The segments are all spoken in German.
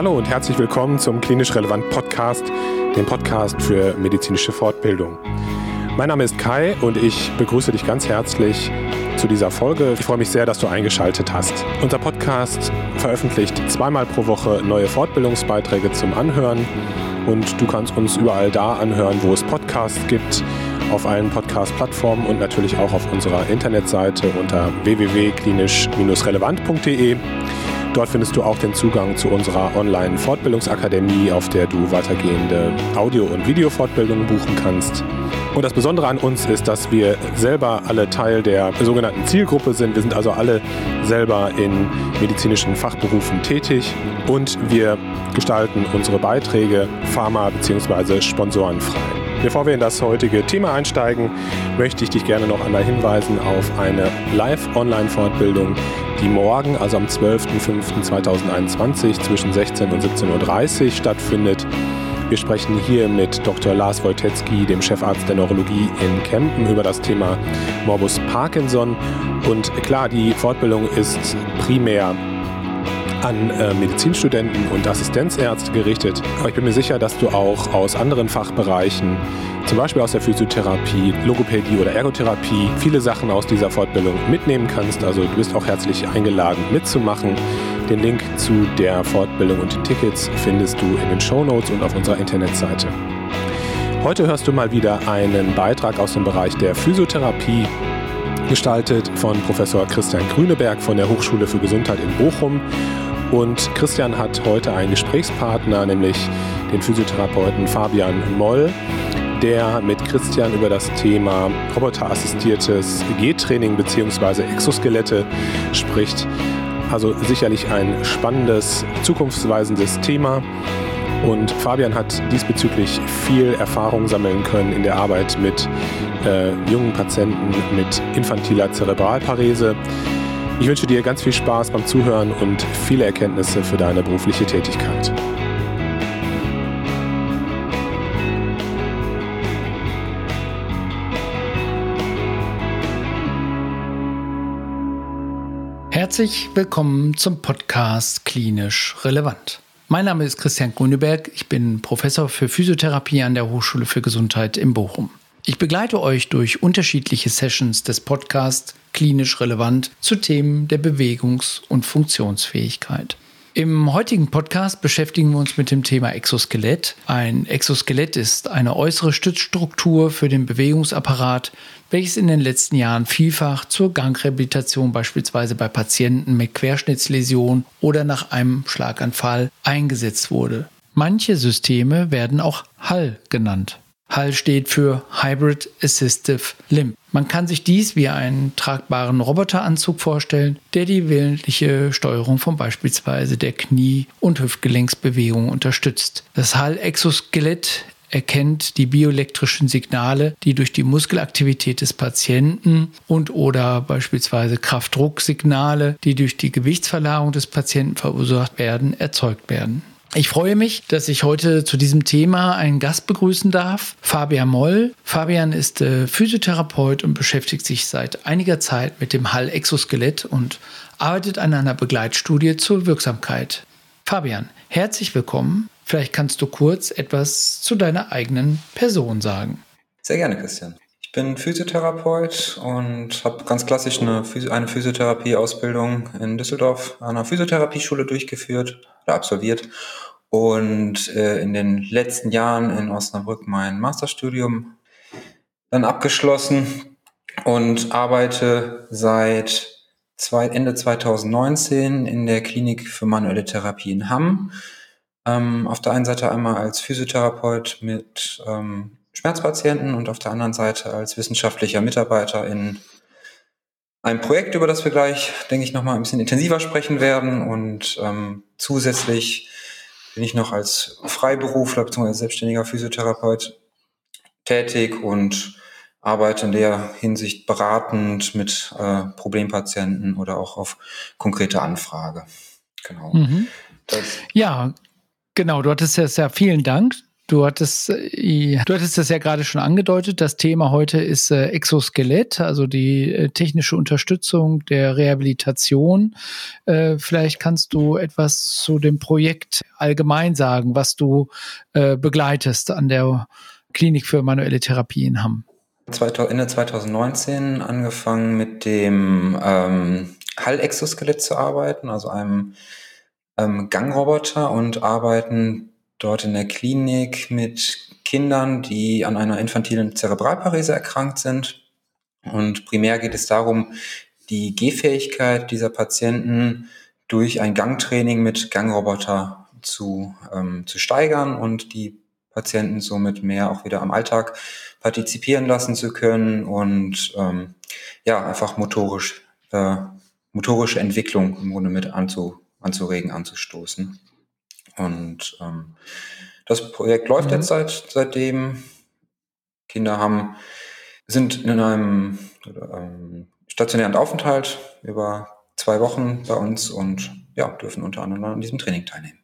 Hallo und herzlich willkommen zum Klinisch Relevant Podcast, dem Podcast für medizinische Fortbildung. Mein Name ist Kai und ich begrüße dich ganz herzlich zu dieser Folge. Ich freue mich sehr, dass du eingeschaltet hast. Unser Podcast veröffentlicht zweimal pro Woche neue Fortbildungsbeiträge zum Anhören und du kannst uns überall da anhören, wo es Podcasts gibt, auf allen Podcast-Plattformen und natürlich auch auf unserer Internetseite unter www.klinisch-relevant.de. Dort findest du auch den Zugang zu unserer Online-Fortbildungsakademie, auf der du weitergehende Audio- und Videofortbildungen buchen kannst. Und das Besondere an uns ist, dass wir selber alle Teil der sogenannten Zielgruppe sind. Wir sind also alle selber in medizinischen Fachberufen tätig und wir gestalten unsere Beiträge pharma- bzw. sponsorenfrei. Bevor wir in das heutige Thema einsteigen, möchte ich dich gerne noch einmal hinweisen auf eine Live-Online-Fortbildung, die morgen, also am 12.05.2021 zwischen 16 und 17.30 Uhr stattfindet. Wir sprechen hier mit Dr. Lars Wojtecki, dem Chefarzt der Neurologie in Kempen, über das Thema Morbus Parkinson. Und klar, die Fortbildung ist primär an äh, Medizinstudenten und Assistenzärzte gerichtet. Aber ich bin mir sicher, dass du auch aus anderen Fachbereichen, zum Beispiel aus der Physiotherapie, Logopädie oder Ergotherapie, viele Sachen aus dieser Fortbildung mitnehmen kannst. Also du bist auch herzlich eingeladen mitzumachen. Den Link zu der Fortbildung und den Tickets findest du in den Show Notes und auf unserer Internetseite. Heute hörst du mal wieder einen Beitrag aus dem Bereich der Physiotherapie gestaltet von Professor Christian Grüneberg von der Hochschule für Gesundheit in Bochum. Und Christian hat heute einen Gesprächspartner, nämlich den Physiotherapeuten Fabian Moll, der mit Christian über das Thema roboterassistiertes G-Training bzw. Exoskelette spricht. Also sicherlich ein spannendes, zukunftsweisendes Thema. Und Fabian hat diesbezüglich viel Erfahrung sammeln können in der Arbeit mit äh, jungen Patienten mit infantiler Zerebralparese. Ich wünsche dir ganz viel Spaß beim Zuhören und viele Erkenntnisse für deine berufliche Tätigkeit. Herzlich willkommen zum Podcast Klinisch Relevant. Mein Name ist Christian Grüneberg. Ich bin Professor für Physiotherapie an der Hochschule für Gesundheit in Bochum. Ich begleite euch durch unterschiedliche Sessions des Podcasts klinisch relevant zu Themen der Bewegungs- und Funktionsfähigkeit. Im heutigen Podcast beschäftigen wir uns mit dem Thema Exoskelett. Ein Exoskelett ist eine äußere Stützstruktur für den Bewegungsapparat, welches in den letzten Jahren vielfach zur Gangrehabilitation beispielsweise bei Patienten mit Querschnittsläsion oder nach einem Schlaganfall eingesetzt wurde. Manche Systeme werden auch HAL genannt. HAL steht für Hybrid Assistive Limb. Man kann sich dies wie einen tragbaren Roboteranzug vorstellen, der die willentliche Steuerung von beispielsweise der Knie- und Hüftgelenksbewegung unterstützt. Das HAL-Exoskelett erkennt die bioelektrischen Signale, die durch die Muskelaktivität des Patienten und oder beispielsweise Kraftdrucksignale, die durch die Gewichtsverlagerung des Patienten verursacht werden, erzeugt werden. Ich freue mich, dass ich heute zu diesem Thema einen Gast begrüßen darf, Fabian Moll. Fabian ist äh, Physiotherapeut und beschäftigt sich seit einiger Zeit mit dem Hall-Exoskelett und arbeitet an einer Begleitstudie zur Wirksamkeit. Fabian, herzlich willkommen. Vielleicht kannst du kurz etwas zu deiner eigenen Person sagen. Sehr gerne, Christian. Ich bin Physiotherapeut und habe ganz klassisch eine, eine Physiotherapie-Ausbildung in Düsseldorf an einer Physiotherapieschule durchgeführt oder absolviert und äh, in den letzten Jahren in Osnabrück mein Masterstudium dann abgeschlossen und arbeite seit zwei, Ende 2019 in der Klinik für manuelle Therapie in Hamm. Ähm, auf der einen Seite einmal als Physiotherapeut mit ähm, Schmerzpatienten und auf der anderen Seite als wissenschaftlicher Mitarbeiter in einem Projekt, über das wir gleich, denke ich, nochmal ein bisschen intensiver sprechen werden. Und ähm, zusätzlich bin ich noch als Freiberufler bzw. selbstständiger Physiotherapeut tätig und arbeite in der Hinsicht beratend mit äh, Problempatienten oder auch auf konkrete Anfrage. Genau. Mhm. ja, genau. Du hattest ja, ja vielen Dank Du hattest, äh, du hattest das ja gerade schon angedeutet. Das Thema heute ist äh, Exoskelett, also die äh, technische Unterstützung der Rehabilitation. Vielleicht kannst du etwas zu dem Projekt allgemein sagen, was du begleitest an der Klinik für manuelle Therapie in Hamm. Ende 2019 angefangen mit dem ähm, Hall-Exoskelett zu arbeiten, also einem ähm, Gangroboter und arbeiten dort in der Klinik mit Kindern, die an einer infantilen Zerebralparese erkrankt sind. Und primär geht es darum, die Gehfähigkeit dieser Patienten durch ein Gangtraining mit Gangroboter zu, ähm, zu steigern und die Patienten somit mehr auch wieder am Alltag partizipieren lassen zu können und ähm, ja, einfach motorisch, äh, motorische Entwicklung im Grunde mit anzu, anzuregen, anzustoßen. Und ähm, das Projekt läuft mhm. jetzt seit seitdem. Kinder haben sind in einem ähm, stationären Aufenthalt über zwei Wochen bei uns und ja, dürfen unter anderem an diesem Training teilnehmen.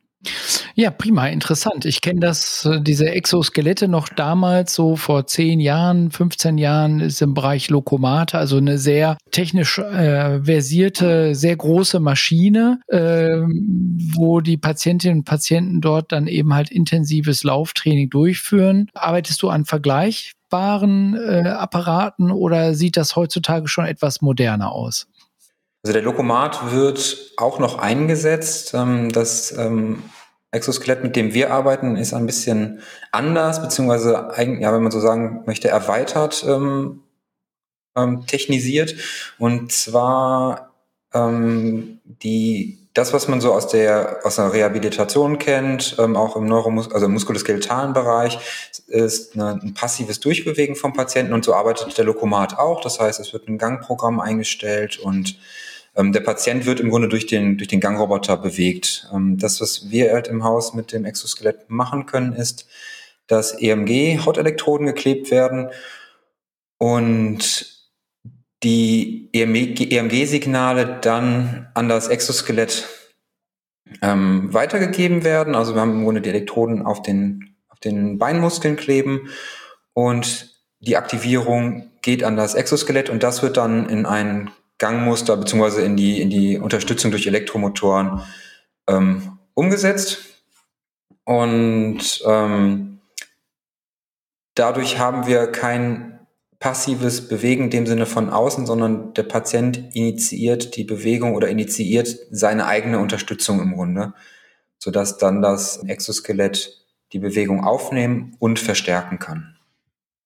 Ja, prima, interessant. Ich kenne das, äh, diese Exoskelette noch damals, so vor 10 Jahren, 15 Jahren, ist im Bereich Lokomate, also eine sehr technisch äh, versierte, sehr große Maschine, äh, wo die Patientinnen und Patienten dort dann eben halt intensives Lauftraining durchführen. Arbeitest du an vergleichbaren äh, Apparaten oder sieht das heutzutage schon etwas moderner aus? Also der Lokomat wird auch noch eingesetzt. Ähm, das ähm, Exoskelett, mit dem wir arbeiten, ist ein bisschen anders, beziehungsweise, ja, wenn man so sagen möchte, erweitert ähm, ähm, technisiert. Und zwar ähm, die das, was man so aus der aus der Rehabilitation kennt, ähm, auch im Neuromus also im muskuloskeletalen Bereich, ist eine, ein passives Durchbewegen vom Patienten und so arbeitet der Lokomat auch. Das heißt, es wird ein Gangprogramm eingestellt und der Patient wird im Grunde durch den, durch den Gangroboter bewegt. Ähm, das, was wir halt im Haus mit dem Exoskelett machen können, ist, dass EMG-Hautelektroden geklebt werden und die EMG-Signale dann an das Exoskelett ähm, weitergegeben werden. Also wir haben im Grunde die Elektroden auf den, auf den Beinmuskeln kleben und die Aktivierung geht an das Exoskelett und das wird dann in einen Gangmuster beziehungsweise in die, in die Unterstützung durch Elektromotoren ähm, umgesetzt. Und ähm, dadurch haben wir kein passives Bewegen in dem Sinne von außen, sondern der Patient initiiert die Bewegung oder initiiert seine eigene Unterstützung im Grunde, sodass dann das Exoskelett die Bewegung aufnehmen und verstärken kann.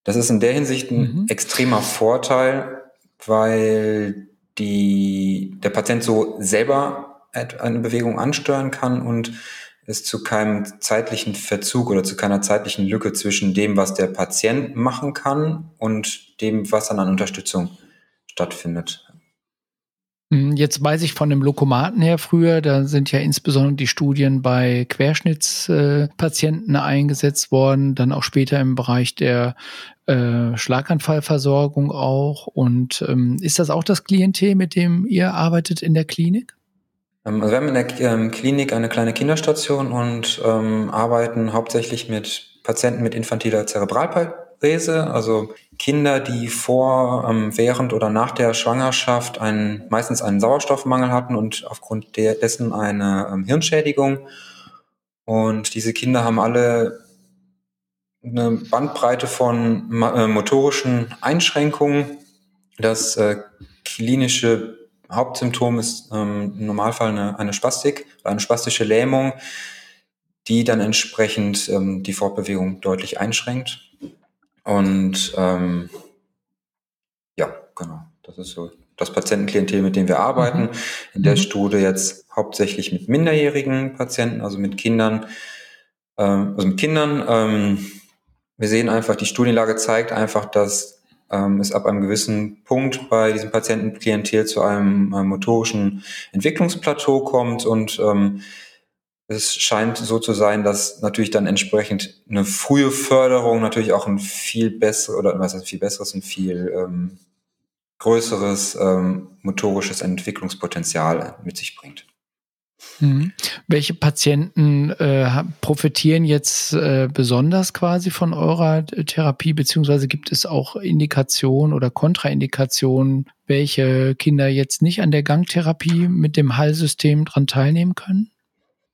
Das ist in der Hinsicht ein mhm. extremer Vorteil, weil die, der Patient so selber eine Bewegung ansteuern kann und es zu keinem zeitlichen Verzug oder zu keiner zeitlichen Lücke zwischen dem, was der Patient machen kann und dem, was dann an Unterstützung stattfindet. Hm, jetzt weiß ich von dem Lokomaten her früher, da sind ja insbesondere die Studien bei Querschnittspatienten äh, eingesetzt worden, dann auch später im Bereich der äh, Schlaganfallversorgung auch. Und ähm, ist das auch das Klientel, mit dem ihr arbeitet in der Klinik? Ähm, also wir haben in der ähm, Klinik eine kleine Kinderstation und ähm, arbeiten hauptsächlich mit Patienten mit infantiler Zerebralparese, also Kinder, die vor, ähm, während oder nach der Schwangerschaft einen, meistens einen Sauerstoffmangel hatten und aufgrund dessen eine ähm, Hirnschädigung. Und diese Kinder haben alle eine Bandbreite von äh, motorischen Einschränkungen. Das äh, klinische Hauptsymptom ist ähm, im Normalfall eine, eine Spastik, eine spastische Lähmung, die dann entsprechend ähm, die Fortbewegung deutlich einschränkt. Und ähm, ja, genau, das ist so das Patientenklientel, mit dem wir arbeiten. Mhm. In der mhm. Studie jetzt hauptsächlich mit minderjährigen Patienten, also mit Kindern, ähm, also mit Kindern. Ähm, wir sehen einfach, die Studienlage zeigt einfach, dass ähm, es ab einem gewissen Punkt bei diesem Patientenklientel zu einem äh, motorischen Entwicklungsplateau kommt und ähm, es scheint so zu sein, dass natürlich dann entsprechend eine frühe Förderung natürlich auch ein viel besseres oder was heißt viel besseres, ein viel ähm, größeres ähm, motorisches Entwicklungspotenzial mit sich bringt. Mhm. Welche Patienten äh, profitieren jetzt äh, besonders quasi von eurer Therapie, beziehungsweise gibt es auch Indikationen oder Kontraindikationen, welche Kinder jetzt nicht an der Gangtherapie mit dem Hallsystem dran teilnehmen können?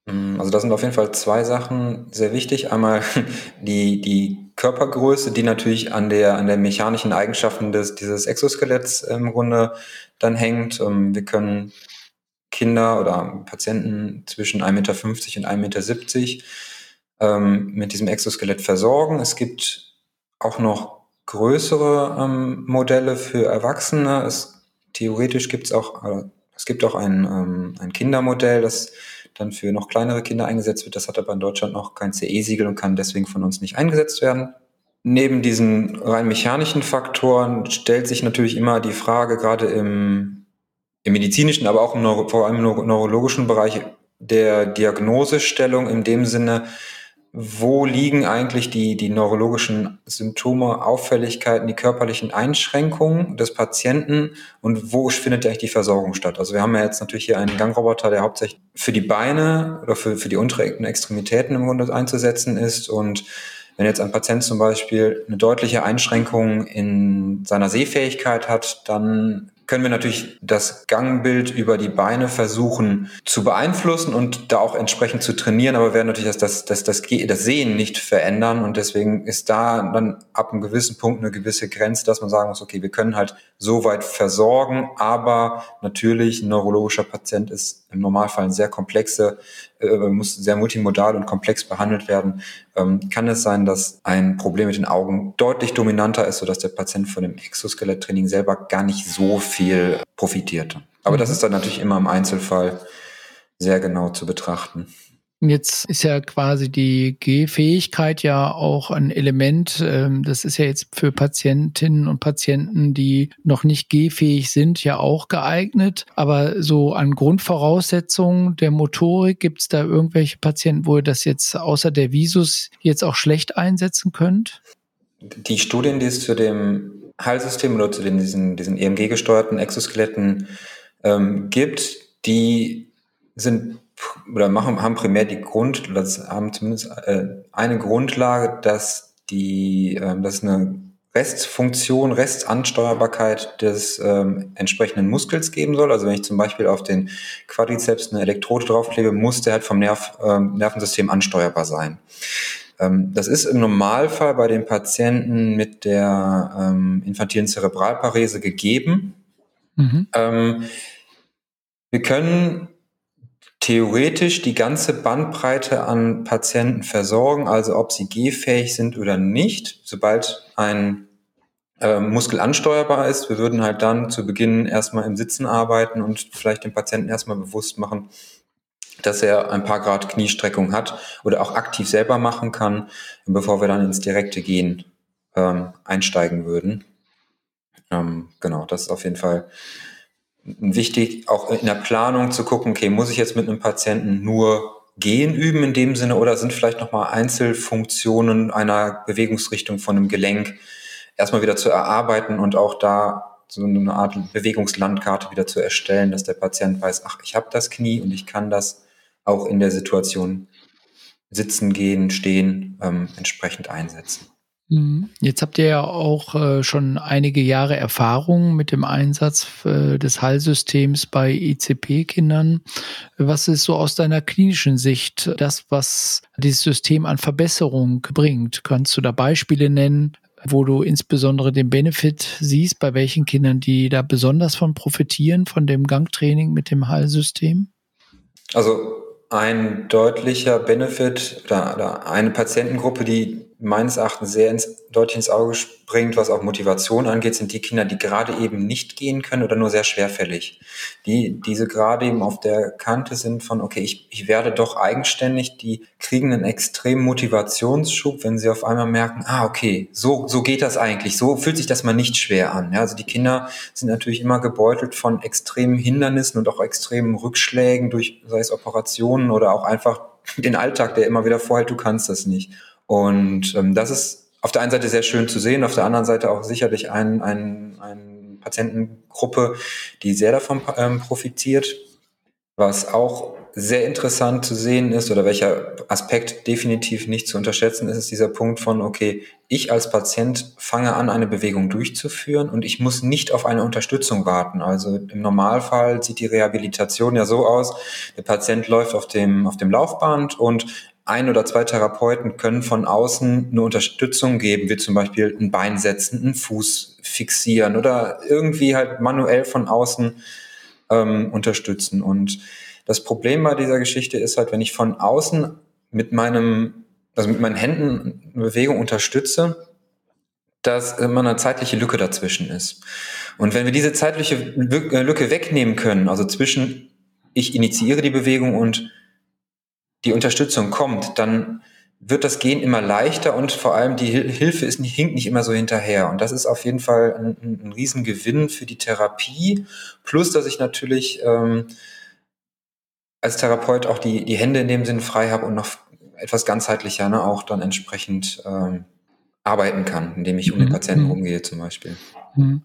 Mm, also da sind auf jeden Fall zwei Sachen sehr wichtig. Einmal die, die Körpergröße, die natürlich an der, an der mechanischen Eigenschaften des, dieses Exoskeletts im Grunde dann hängt. Ähm, wir können Kinder oder Patienten zwischen 1,50 Meter und 1,70 Meter ähm, mit diesem Exoskelett versorgen. Es gibt auch noch größere ähm, Modelle für Erwachsene. Es, theoretisch gibt es auch, äh, es gibt auch ein, ein Kindermodell, das dann für noch kleinere Kinder eingesetzt wird. Das hat aber in Deutschland noch kein CE-Siegel und kann deswegen von uns nicht eingesetzt werden. Neben diesen rein mechanischen Faktoren stellt sich natürlich immer die Frage, gerade im im medizinischen, aber auch im vor allem im neurologischen Bereich der Diagnosestellung in dem Sinne, wo liegen eigentlich die, die neurologischen Symptome, Auffälligkeiten, die körperlichen Einschränkungen des Patienten und wo findet eigentlich die Versorgung statt? Also wir haben ja jetzt natürlich hier einen Gangroboter, der hauptsächlich für die Beine oder für, für die unteren Extremitäten im Grunde einzusetzen ist und wenn jetzt ein Patient zum Beispiel eine deutliche Einschränkung in seiner Sehfähigkeit hat, dann können wir natürlich das Gangbild über die Beine versuchen zu beeinflussen und da auch entsprechend zu trainieren, aber werden natürlich das, das, das, das, das Sehen nicht verändern und deswegen ist da dann ab einem gewissen Punkt eine gewisse Grenze, dass man sagen muss, okay, wir können halt so weit versorgen, aber natürlich ein neurologischer Patient ist im Normalfall sehr komplexe äh, muss sehr multimodal und komplex behandelt werden, ähm, kann es sein, dass ein Problem mit den Augen deutlich dominanter ist, sodass der Patient von dem Exoskelettraining selber gar nicht so viel profitiert. Aber das mhm. ist dann natürlich immer im Einzelfall sehr genau zu betrachten. Jetzt ist ja quasi die Gehfähigkeit ja auch ein Element. Ähm, das ist ja jetzt für Patientinnen und Patienten, die noch nicht gehfähig sind, ja auch geeignet. Aber so an Grundvoraussetzungen der Motorik gibt es da irgendwelche Patienten, wo ihr das jetzt außer der Visus jetzt auch schlecht einsetzen könnt? Die Studien, die es zu dem Hallsystem oder zu diesen, diesen EMG-gesteuerten Exoskeletten ähm, gibt, die sind oder machen, haben primär die Grund, haben zumindest äh, eine Grundlage, dass die, äh, dass eine Restfunktion, Restansteuerbarkeit des ähm, entsprechenden Muskels geben soll. Also wenn ich zum Beispiel auf den Quadrizeps eine Elektrode draufklebe, muss der halt vom Nerv, ähm, Nervensystem ansteuerbar sein. Ähm, das ist im Normalfall bei den Patienten mit der ähm, infantilen Zerebralparese gegeben. Mhm. Ähm, wir können theoretisch die ganze Bandbreite an Patienten versorgen, also ob sie gehfähig sind oder nicht, sobald ein äh, Muskel ansteuerbar ist. Wir würden halt dann zu Beginn erstmal im Sitzen arbeiten und vielleicht dem Patienten erstmal bewusst machen, dass er ein paar Grad Kniestreckung hat oder auch aktiv selber machen kann, bevor wir dann ins direkte Gehen ähm, einsteigen würden. Ähm, genau, das ist auf jeden Fall wichtig, auch in der Planung zu gucken, okay, muss ich jetzt mit einem Patienten nur Gehen üben in dem Sinne oder sind vielleicht nochmal Einzelfunktionen einer Bewegungsrichtung von einem Gelenk erstmal wieder zu erarbeiten und auch da so eine Art Bewegungslandkarte wieder zu erstellen, dass der Patient weiß, ach, ich habe das Knie und ich kann das auch in der Situation sitzen, gehen, stehen ähm, entsprechend einsetzen. Mhm. Jetzt habt ihr ja auch äh, schon einige Jahre Erfahrung mit dem Einsatz äh, des Hallsystems bei ICP-Kindern. Was ist so aus deiner klinischen Sicht das, was dieses System an Verbesserung bringt? Kannst du da Beispiele nennen, wo du insbesondere den Benefit siehst, bei welchen Kindern, die da besonders von profitieren, von dem Gangtraining mit dem Hallsystem? Also ein deutlicher Benefit oder eine Patientengruppe, die meines Erachtens sehr ins, deutlich ins Auge springt, was auch Motivation angeht, sind die Kinder, die gerade eben nicht gehen können oder nur sehr schwerfällig. Die, diese gerade eben auf der Kante sind von, okay, ich, ich werde doch eigenständig, die kriegen einen extremen Motivationsschub, wenn sie auf einmal merken, ah, okay, so, so geht das eigentlich, so fühlt sich das mal nicht schwer an. Ja, also die Kinder sind natürlich immer gebeutelt von extremen Hindernissen und auch extremen Rückschlägen durch, sei es Operationen oder auch einfach den Alltag, der immer wieder vorhält, du kannst das nicht. Und ähm, das ist auf der einen Seite sehr schön zu sehen, auf der anderen Seite auch sicherlich ein, ein, ein Patientengruppe, die sehr davon ähm, profitiert. Was auch sehr interessant zu sehen ist oder welcher Aspekt definitiv nicht zu unterschätzen ist, ist dieser Punkt von, okay, ich als Patient fange an, eine Bewegung durchzuführen und ich muss nicht auf eine Unterstützung warten. Also im Normalfall sieht die Rehabilitation ja so aus, der Patient läuft auf dem, auf dem Laufband und ein oder zwei Therapeuten können von außen eine Unterstützung geben, wie zum Beispiel ein Bein setzen, einen Fuß fixieren oder irgendwie halt manuell von außen ähm, unterstützen. Und das Problem bei dieser Geschichte ist halt, wenn ich von außen mit meinem, also mit meinen Händen eine Bewegung unterstütze, dass immer eine zeitliche Lücke dazwischen ist. Und wenn wir diese zeitliche äh, Lücke wegnehmen können, also zwischen ich initiiere die Bewegung und die Unterstützung kommt, dann wird das Gehen immer leichter und vor allem die Hilfe ist hinkt nicht immer so hinterher. Und das ist auf jeden Fall ein, ein Riesengewinn für die Therapie. Plus, dass ich natürlich ähm, als Therapeut auch die, die Hände in dem Sinn frei habe und noch etwas ganzheitlicher ne, auch dann entsprechend ähm, arbeiten kann, indem ich um den mhm. Patienten mhm. umgehe zum Beispiel. Mhm.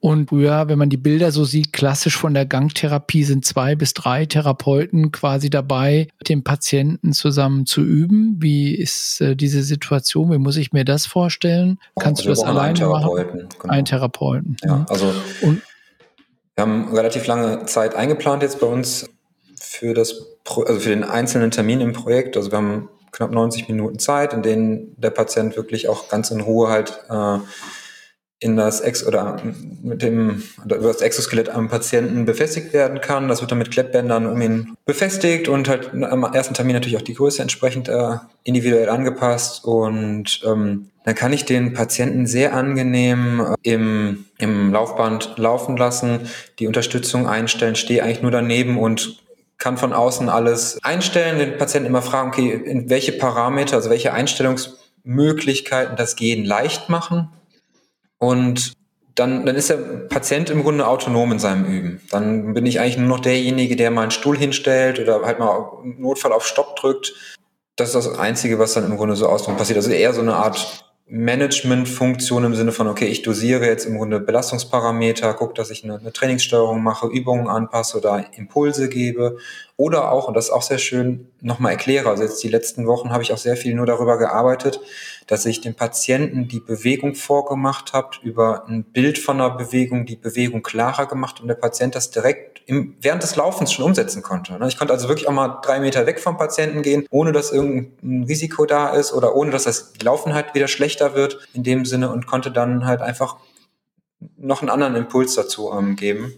Und früher, wenn man die Bilder so sieht, klassisch von der Gangtherapie sind zwei bis drei Therapeuten quasi dabei, mit dem Patienten zusammen zu üben. Wie ist äh, diese Situation? Wie muss ich mir das vorstellen? Kannst also du das alleine machen? Genau. Ein Therapeuten. Ja, mhm. also und, wir haben relativ lange Zeit eingeplant jetzt bei uns für das, also für den einzelnen Termin im Projekt. Also wir haben knapp 90 Minuten Zeit, in denen der Patient wirklich auch ganz in Ruhe halt äh, in das Ex oder mit dem oder über das Exoskelett am Patienten befestigt werden kann. Das wird dann mit Klettbändern um ihn befestigt und halt am ersten Termin natürlich auch die Größe entsprechend äh, individuell angepasst und ähm, dann kann ich den Patienten sehr angenehm äh, im, im Laufband laufen lassen, die Unterstützung einstellen, stehe eigentlich nur daneben und kann von außen alles einstellen, den Patienten immer fragen, okay, in welche Parameter, also welche Einstellungsmöglichkeiten das Gehen leicht machen. Und dann, dann ist der Patient im Grunde autonom in seinem Üben. Dann bin ich eigentlich nur noch derjenige, der mal einen Stuhl hinstellt oder halt mal im Notfall auf Stopp drückt. Das ist das Einzige, was dann im Grunde so außen passiert. Also eher so eine Art Managementfunktion im Sinne von, okay, ich dosiere jetzt im Grunde Belastungsparameter, gucke, dass ich eine, eine, Trainingssteuerung mache, Übungen anpasse oder Impulse gebe. Oder auch, und das ist auch sehr schön, nochmal erkläre. Also jetzt die letzten Wochen habe ich auch sehr viel nur darüber gearbeitet, dass ich dem Patienten die Bewegung vorgemacht habe, über ein Bild von einer Bewegung, die Bewegung klarer gemacht und der Patient das direkt im, während des Laufens schon umsetzen konnte. Ne? Ich konnte also wirklich auch mal drei Meter weg vom Patienten gehen, ohne dass irgendein Risiko da ist oder ohne dass das Laufen halt wieder schlechter wird in dem Sinne und konnte dann halt einfach noch einen anderen Impuls dazu ähm, geben.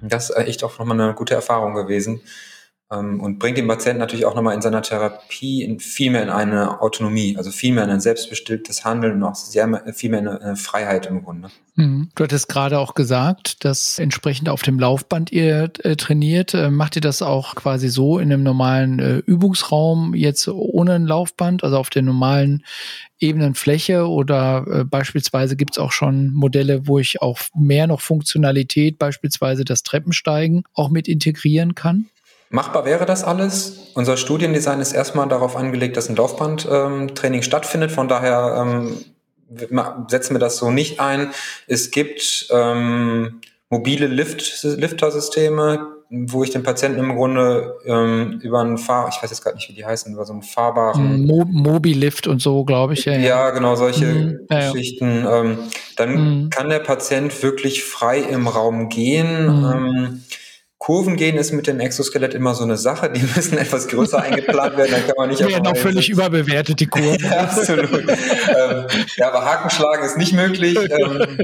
Das ist echt auch nochmal eine gute Erfahrung gewesen und bringt den Patienten natürlich auch nochmal in seiner Therapie in, viel mehr in eine Autonomie, also viel mehr in ein selbstbestimmtes Handeln und auch sehr, viel mehr in eine Freiheit im Grunde. Mhm. Du hattest gerade auch gesagt, dass entsprechend auf dem Laufband ihr äh, trainiert. Äh, macht ihr das auch quasi so in einem normalen äh, Übungsraum jetzt ohne ein Laufband, also auf der normalen ebenen Fläche oder äh, beispielsweise gibt es auch schon Modelle, wo ich auch mehr noch Funktionalität, beispielsweise das Treppensteigen, auch mit integrieren kann? Machbar wäre das alles. Unser Studiendesign ist erstmal darauf angelegt, dass ein Laufbandtraining ähm, stattfindet. Von daher ähm, setzen wir das so nicht ein. Es gibt ähm, mobile Lift, Lifter-Systeme, wo ich den Patienten im Grunde ähm, über einen Fahr, ich weiß jetzt gerade nicht, wie die heißen, über so einen fahrbaren Mo Mobilift und so, glaube ich. Ja, ja, genau, solche mhm. Geschichten. Ähm, dann mhm. kann der Patient wirklich frei im Raum gehen. Mhm. Ähm, Kurven gehen ist mit dem Exoskelett immer so eine Sache. Die müssen etwas größer eingeplant werden. Dann kann man nicht. Die werden auch völlig überbewertet, die Kurven. ja, absolut. ähm, ja, aber Hakenschlagen ist nicht möglich. Ähm,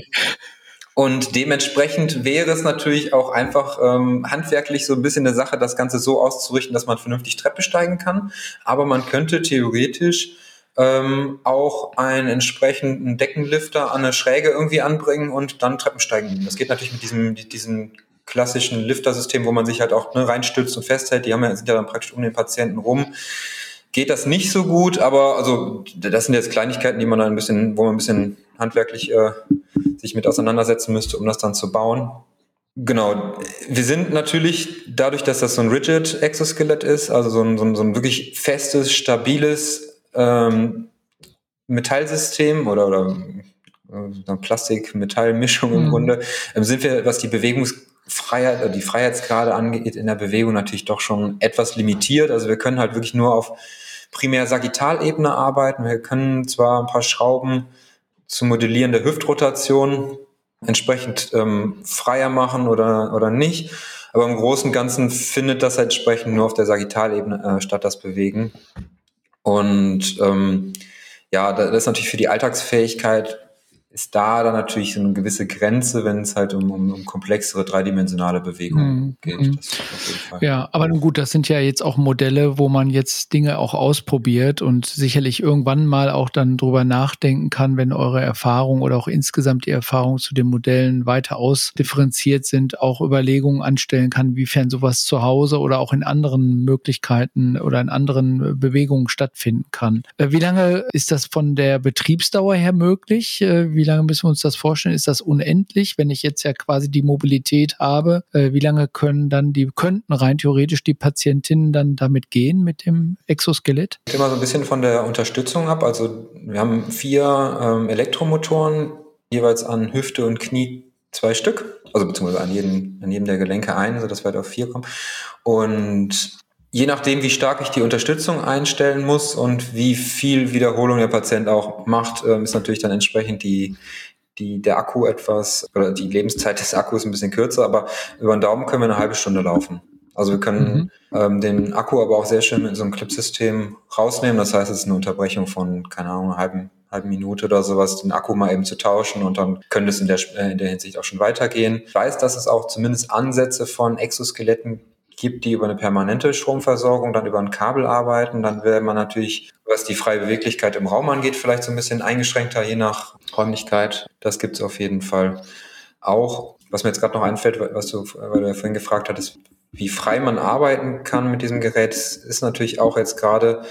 und dementsprechend wäre es natürlich auch einfach ähm, handwerklich so ein bisschen eine Sache, das Ganze so auszurichten, dass man vernünftig Treppe steigen kann. Aber man könnte theoretisch ähm, auch einen entsprechenden Deckenlifter an eine Schräge irgendwie anbringen und dann Treppen steigen. Das geht natürlich mit diesem, diesem klassischen Lifter-System, wo man sich halt auch ne, reinstützt und festhält, die haben ja, sind ja dann praktisch um den Patienten rum. Geht das nicht so gut, aber also das sind jetzt Kleinigkeiten, die man dann ein bisschen, wo man ein bisschen handwerklich äh, sich mit auseinandersetzen müsste, um das dann zu bauen. Genau. Wir sind natürlich dadurch, dass das so ein Rigid Exoskelett ist, also so ein, so ein, so ein wirklich festes, stabiles ähm, Metallsystem oder, oder äh, Plastik-Metall-Mischung im mhm. Grunde, ähm, sind wir, was die Bewegungs Freiheit, äh, die Freiheitsgrade angeht in der Bewegung natürlich doch schon etwas limitiert. Also wir können halt wirklich nur auf primär Sagittalebene arbeiten. Wir können zwar ein paar Schrauben zu modellieren der Hüftrotation entsprechend ähm, freier machen oder, oder nicht. Aber im Großen und Ganzen findet das entsprechend nur auf der Sagittalebene äh, statt, das Bewegen. Und ähm, ja, das ist natürlich für die Alltagsfähigkeit ist da dann natürlich so eine gewisse Grenze, wenn es halt um, um, um komplexere dreidimensionale Bewegungen mhm. geht. Mhm. Ja, aber nun gut, das sind ja jetzt auch Modelle, wo man jetzt Dinge auch ausprobiert und sicherlich irgendwann mal auch dann drüber nachdenken kann, wenn eure Erfahrung oder auch insgesamt die Erfahrung zu den Modellen weiter ausdifferenziert sind, auch Überlegungen anstellen kann, wiefern sowas zu Hause oder auch in anderen Möglichkeiten oder in anderen Bewegungen stattfinden kann. Äh, wie lange ist das von der Betriebsdauer her möglich? Wie äh, wie lange müssen wir uns das vorstellen? Ist das unendlich? Wenn ich jetzt ja quasi die Mobilität habe, äh, wie lange können dann die, könnten rein theoretisch die Patientinnen dann damit gehen mit dem Exoskelett? Hängt immer so ein bisschen von der Unterstützung ab. Also wir haben vier ähm, Elektromotoren, jeweils an Hüfte und Knie zwei Stück, also beziehungsweise an jedem, an jedem der Gelenke ein, sodass wir halt auf vier kommen. Und je nachdem, wie stark ich die Unterstützung einstellen muss und wie viel Wiederholung der Patient auch macht, ähm, ist natürlich dann entsprechend die, die, der Akku etwas, oder die Lebenszeit des Akkus ein bisschen kürzer, aber über den Daumen können wir eine halbe Stunde laufen. Also wir können mhm. ähm, den Akku aber auch sehr schön in so einem Clipsystem rausnehmen. Das heißt, es ist eine Unterbrechung von, keine Ahnung, einer halben, halben Minute oder sowas, den Akku mal eben zu tauschen und dann könnte es in der, äh, in der Hinsicht auch schon weitergehen. Ich weiß, dass es auch zumindest Ansätze von Exoskeletten gibt, die über eine permanente Stromversorgung dann über ein Kabel arbeiten, dann wäre man natürlich, was die freie Beweglichkeit im Raum angeht, vielleicht so ein bisschen eingeschränkter, je nach Räumlichkeit. Das gibt es auf jeden Fall auch. Was mir jetzt gerade noch einfällt, was du, weil du vorhin gefragt hattest, wie frei man arbeiten kann mit diesem Gerät, ist natürlich auch jetzt gerade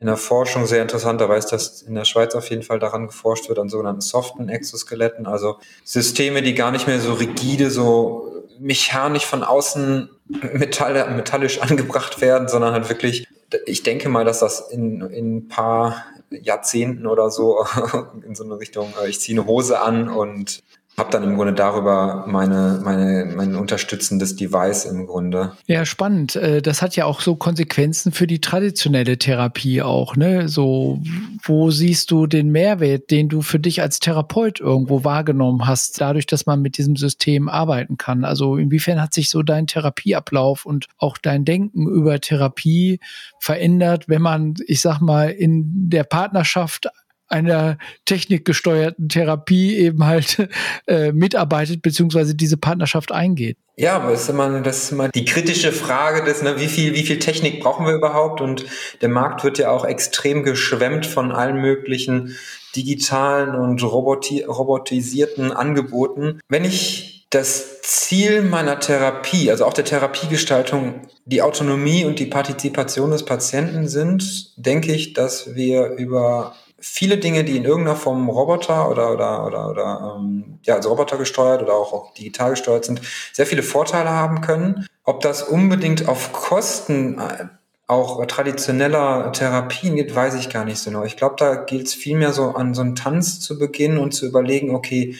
in der Forschung sehr interessant. Da weiß, dass in der Schweiz auf jeden Fall daran geforscht wird, an sogenannten soften Exoskeletten, also Systeme, die gar nicht mehr so rigide, so mechanisch von außen metall, metallisch angebracht werden, sondern halt wirklich, ich denke mal, dass das in, in ein paar Jahrzehnten oder so in so eine Richtung, äh, ich ziehe eine Hose an und habe dann im Grunde darüber meine, meine, mein unterstützendes Device im Grunde. Ja, spannend. Äh, das hat ja auch so Konsequenzen für die traditionelle Therapie auch, ne? So, wo siehst du den Mehrwert, den du für dich als Therapeut irgendwo wahrgenommen hast, dadurch, dass man mit diesem System arbeiten kann? Also inwiefern hat sich so dein Therapieablauf und auch dein Denken über Therapie verändert, wenn man, ich sag mal, in der Partnerschaft einer technikgesteuerten Therapie eben halt äh, mitarbeitet beziehungsweise diese Partnerschaft eingeht. Ja, aber ist immer, das ist immer die kritische Frage des, ne, wie viel, wie viel Technik brauchen wir überhaupt? Und der Markt wird ja auch extrem geschwemmt von allen möglichen digitalen und roboti robotisierten Angeboten. Wenn ich das Ziel meiner Therapie, also auch der Therapiegestaltung, die Autonomie und die Partizipation des Patienten sind, denke ich, dass wir über viele Dinge, die in irgendeiner Form Roboter oder oder oder, oder ähm, ja, also Roboter gesteuert oder auch, auch digital gesteuert sind, sehr viele Vorteile haben können. Ob das unbedingt auf Kosten äh, auch traditioneller Therapien geht, weiß ich gar nicht so genau. Ich glaube, da gilt es vielmehr so an so einen Tanz zu beginnen und zu überlegen, okay,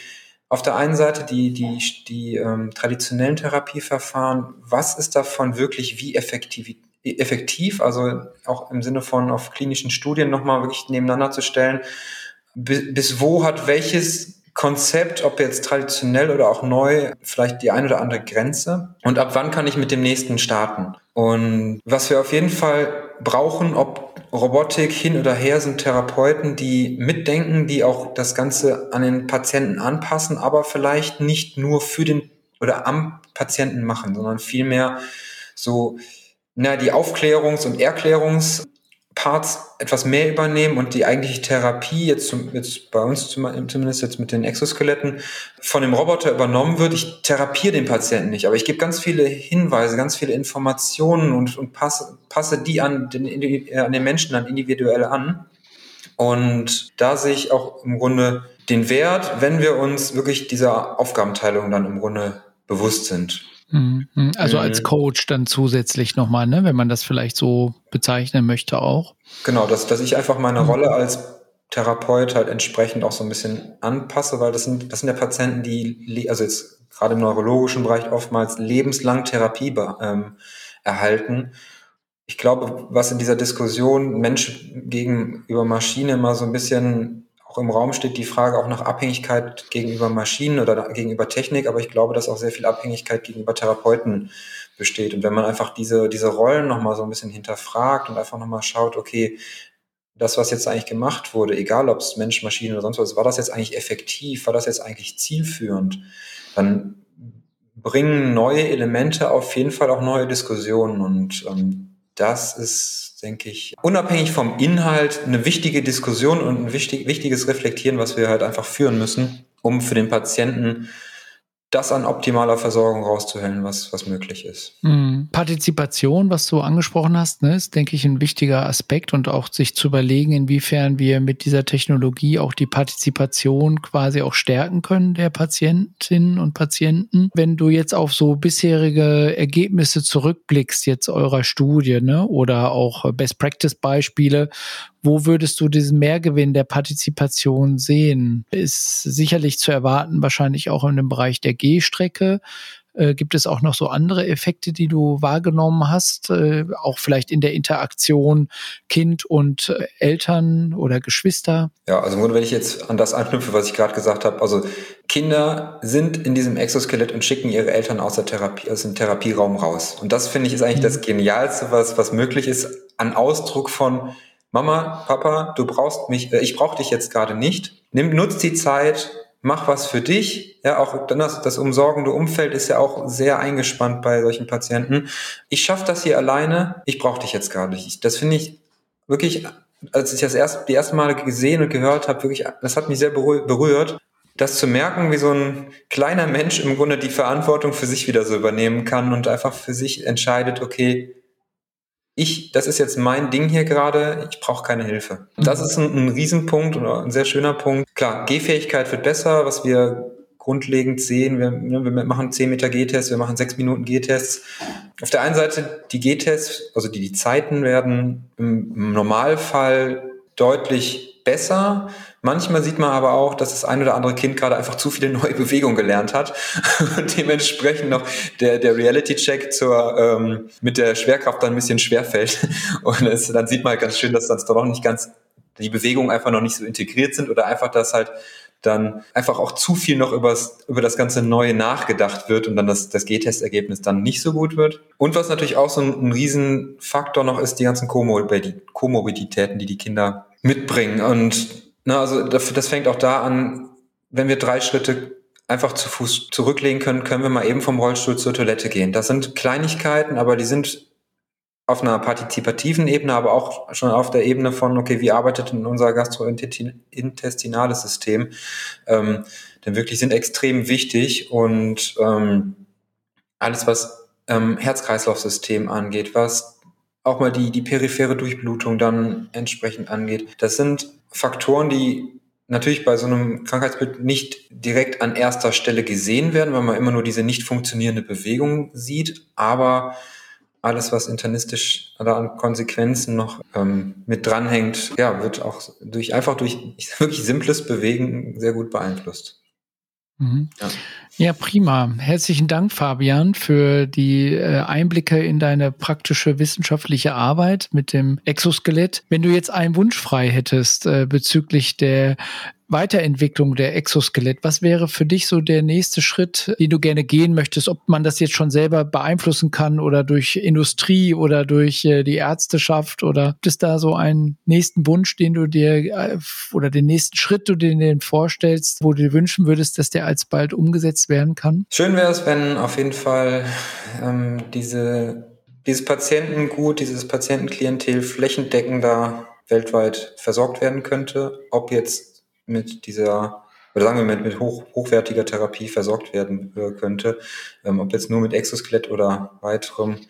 auf der einen Seite die, die, die ähm, traditionellen Therapieverfahren, was ist davon wirklich wie effektiv, effektiv, also auch im Sinne von auf klinischen Studien nochmal wirklich nebeneinander zu stellen, bis, bis wo hat welches Konzept, ob jetzt traditionell oder auch neu, vielleicht die eine oder andere Grenze und ab wann kann ich mit dem nächsten starten. Und was wir auf jeden Fall brauchen, ob Robotik hin oder her, sind Therapeuten, die mitdenken, die auch das Ganze an den Patienten anpassen, aber vielleicht nicht nur für den oder am Patienten machen, sondern vielmehr so na, die Aufklärungs- und Erklärungsparts etwas mehr übernehmen und die eigentliche Therapie jetzt, zum, jetzt bei uns zumindest jetzt mit den Exoskeletten von dem Roboter übernommen wird. Ich therapiere den Patienten nicht, aber ich gebe ganz viele Hinweise, ganz viele Informationen und, und passe, passe die an den, äh, an den Menschen dann individuell an. Und da sehe ich auch im Grunde den Wert, wenn wir uns wirklich dieser Aufgabenteilung dann im Grunde bewusst sind. Mhm. Also als mhm. Coach dann zusätzlich nochmal, ne? wenn man das vielleicht so bezeichnen möchte auch. Genau, dass, dass ich einfach meine mhm. Rolle als Therapeut halt entsprechend auch so ein bisschen anpasse, weil das sind, das sind ja Patienten, die, also jetzt gerade im neurologischen Bereich oftmals lebenslang Therapie ähm, erhalten. Ich glaube, was in dieser Diskussion Mensch gegenüber Maschine immer so ein bisschen im Raum steht, die Frage auch nach Abhängigkeit gegenüber Maschinen oder gegenüber Technik, aber ich glaube, dass auch sehr viel Abhängigkeit gegenüber Therapeuten besteht. Und wenn man einfach diese, diese Rollen nochmal so ein bisschen hinterfragt und einfach nochmal schaut, okay, das, was jetzt eigentlich gemacht wurde, egal ob es Mensch, Maschine oder sonst was, war das jetzt eigentlich effektiv, war das jetzt eigentlich zielführend, dann bringen neue Elemente auf jeden Fall auch neue Diskussionen. Und ähm, das ist, denke ich, unabhängig vom Inhalt eine wichtige Diskussion und ein wichtig, wichtiges Reflektieren, was wir halt einfach führen müssen, um für den Patienten das an optimaler Versorgung rauszuhellen, was, was möglich ist. Mhm. Partizipation, was du angesprochen hast, ne, ist, denke ich, ein wichtiger Aspekt und auch sich zu überlegen, inwiefern wir mit dieser Technologie auch die Partizipation quasi auch stärken können der Patientinnen und Patienten. Wenn du jetzt auf so bisherige Ergebnisse zurückblickst, jetzt eurer Studie, ne, oder auch Best Practice Beispiele, wo würdest du diesen Mehrgewinn der Partizipation sehen? Ist sicherlich zu erwarten, wahrscheinlich auch in dem Bereich der Gehstrecke. Äh, gibt es auch noch so andere Effekte, die du wahrgenommen hast? Äh, auch vielleicht in der Interaktion Kind und äh, Eltern oder Geschwister? Ja, also wenn ich jetzt an das anknüpfe, was ich gerade gesagt habe, also Kinder sind in diesem Exoskelett und schicken ihre Eltern aus, der Therapie, aus dem Therapieraum raus. Und das finde ich ist eigentlich mhm. das Genialste, was, was möglich ist, an Ausdruck von Mama, Papa, du brauchst mich, äh, ich brauche dich jetzt gerade nicht. Nimm, nutz die Zeit, mach was für dich. Ja, auch das, das umsorgende Umfeld ist ja auch sehr eingespannt bei solchen Patienten. Ich schaffe das hier alleine, ich brauche dich jetzt gerade nicht. Das finde ich wirklich, als ich das erst, die ersten Male gesehen und gehört habe, wirklich, das hat mich sehr berührt. Das zu merken, wie so ein kleiner Mensch im Grunde die Verantwortung für sich wieder so übernehmen kann und einfach für sich entscheidet, okay, ich, das ist jetzt mein Ding hier gerade, ich brauche keine Hilfe. Das ist ein, ein Riesenpunkt oder ein sehr schöner Punkt. Klar, Gehfähigkeit wird besser, was wir grundlegend sehen. Wir, wir machen 10 Meter Gehtests, wir machen 6 Minuten Gehtests. Auf der einen Seite die Gehtests, also die, die Zeiten werden im Normalfall deutlich besser. Manchmal sieht man aber auch, dass das ein oder andere Kind gerade einfach zu viele neue Bewegungen gelernt hat und dementsprechend noch der, der Reality-Check zur, ähm, mit der Schwerkraft dann ein bisschen schwer fällt. Und es, dann sieht man halt ganz schön, dass das doch noch nicht ganz, die Bewegungen einfach noch nicht so integriert sind oder einfach, dass halt dann einfach auch zu viel noch übers, über das ganze Neue nachgedacht wird und dann das, das G-Test-Ergebnis dann nicht so gut wird. Und was natürlich auch so ein, ein Riesenfaktor noch ist, die ganzen Komorbiditäten, die die Kinder mitbringen. Und na, also das, das fängt auch da an, wenn wir drei Schritte einfach zu Fuß zurücklegen können, können wir mal eben vom Rollstuhl zur Toilette gehen. Das sind Kleinigkeiten, aber die sind auf einer partizipativen Ebene, aber auch schon auf der Ebene von, okay, wie arbeitet denn unser gastrointestinales System, ähm, denn wirklich sind extrem wichtig und ähm, alles, was ähm, Herz-Kreislauf-System angeht, was auch mal die, die periphere Durchblutung dann entsprechend angeht, das sind Faktoren, die natürlich bei so einem Krankheitsbild nicht direkt an erster Stelle gesehen werden, weil man immer nur diese nicht funktionierende Bewegung sieht, aber alles, was internistisch oder an Konsequenzen noch ähm, mit dranhängt, ja, wird auch durch einfach durch wirklich simples Bewegen sehr gut beeinflusst. Mhm. Ja. Ja. prima. Herzlichen Dank, Fabian, für die äh, Einblicke in deine praktische wissenschaftliche Arbeit mit dem Exoskelett. Wenn du jetzt einen Wunsch frei hättest äh, bezüglich der Weiterentwicklung der Exoskelett, was wäre für dich so der nächste Schritt, den du gerne gehen möchtest, ob man das jetzt schon selber beeinflussen kann oder durch Industrie oder durch äh, die Ärzteschaft oder gibt es da so einen nächsten Wunsch, den du dir äh, oder den nächsten Schritt, du dir vorstellst, wo du dir wünschen würdest, dass der alsbald umgesetzt werden kann? Schön wäre es, wenn auf jeden Fall ähm, diese, dieses Patientengut, dieses Patientenklientel flächendeckender weltweit versorgt werden könnte, ob jetzt mit dieser, oder sagen wir mit, mit hoch, hochwertiger Therapie versorgt werden äh, könnte. Ähm, ob jetzt nur mit Exoskelett oder weiterem,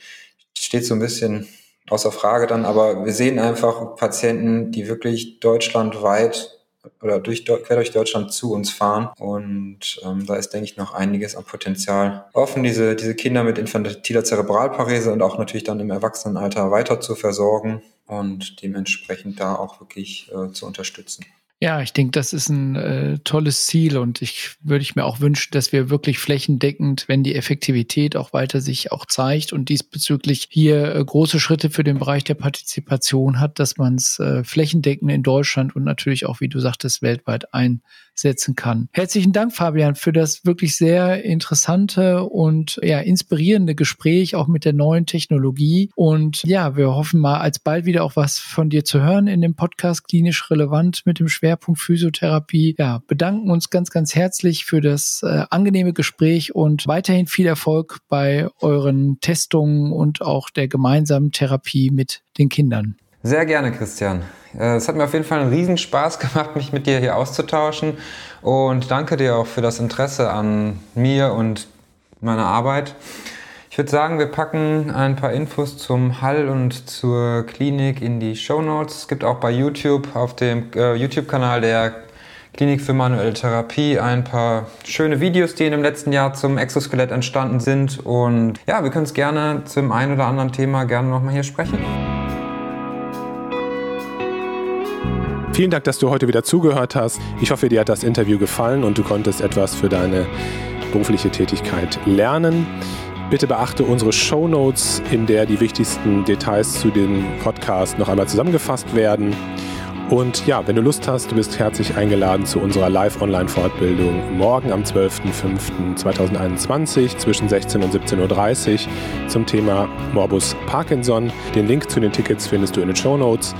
steht so ein bisschen außer Frage dann, aber wir sehen einfach Patienten, die wirklich deutschlandweit oder durch, quer durch Deutschland zu uns fahren. Und ähm, da ist, denke ich, noch einiges an Potenzial offen, diese, diese Kinder mit infantiler Zerebralparese und auch natürlich dann im Erwachsenenalter weiter zu versorgen und dementsprechend da auch wirklich äh, zu unterstützen. Ja, ich denke, das ist ein äh, tolles Ziel und ich würde ich mir auch wünschen, dass wir wirklich flächendeckend, wenn die Effektivität auch weiter sich auch zeigt und diesbezüglich hier äh, große Schritte für den Bereich der Partizipation hat, dass man es äh, flächendeckend in Deutschland und natürlich auch, wie du sagtest, weltweit einsetzen kann. Herzlichen Dank, Fabian, für das wirklich sehr interessante und ja, inspirierende Gespräch auch mit der neuen Technologie. Und ja, wir hoffen mal alsbald wieder auch was von dir zu hören in dem Podcast klinisch relevant mit dem Schwer Schwerpunkt Physiotherapie. Ja, bedanken uns ganz, ganz herzlich für das äh, angenehme Gespräch und weiterhin viel Erfolg bei euren Testungen und auch der gemeinsamen Therapie mit den Kindern. Sehr gerne, Christian. Äh, es hat mir auf jeden Fall einen Riesenspaß gemacht, mich mit dir hier auszutauschen. Und danke dir auch für das Interesse an mir und meiner Arbeit. Ich würde sagen, wir packen ein paar Infos zum Hall und zur Klinik in die Show Notes. Es gibt auch bei YouTube auf dem äh, YouTube-Kanal der Klinik für manuelle Therapie ein paar schöne Videos, die in dem letzten Jahr zum Exoskelett entstanden sind. Und ja, wir können es gerne zum einen oder anderen Thema gerne nochmal hier sprechen. Vielen Dank, dass du heute wieder zugehört hast. Ich hoffe, dir hat das Interview gefallen und du konntest etwas für deine berufliche Tätigkeit lernen. Bitte beachte unsere Show Notes, in der die wichtigsten Details zu dem Podcast noch einmal zusammengefasst werden. Und ja, wenn du Lust hast, du bist herzlich eingeladen zu unserer Live-Online-Fortbildung morgen am 12.05.2021 zwischen 16 und 17.30 Uhr zum Thema Morbus Parkinson. Den Link zu den Tickets findest du in den Show Notes.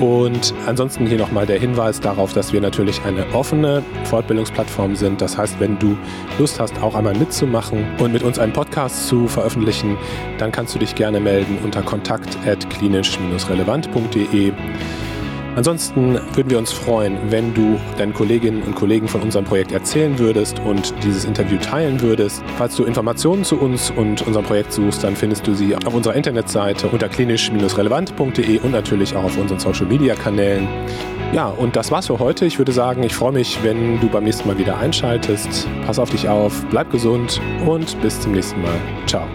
Und ansonsten hier nochmal der Hinweis darauf, dass wir natürlich eine offene Fortbildungsplattform sind. Das heißt, wenn du Lust hast, auch einmal mitzumachen und mit uns einen Podcast zu veröffentlichen, dann kannst du dich gerne melden unter kontakt.klinisch-relevant.de. Ansonsten würden wir uns freuen, wenn du deinen Kolleginnen und Kollegen von unserem Projekt erzählen würdest und dieses Interview teilen würdest. Falls du Informationen zu uns und unserem Projekt suchst, dann findest du sie auf unserer Internetseite unter klinisch-relevant.de und natürlich auch auf unseren Social-Media-Kanälen. Ja, und das war's für heute. Ich würde sagen, ich freue mich, wenn du beim nächsten Mal wieder einschaltest. Pass auf dich auf, bleib gesund und bis zum nächsten Mal. Ciao.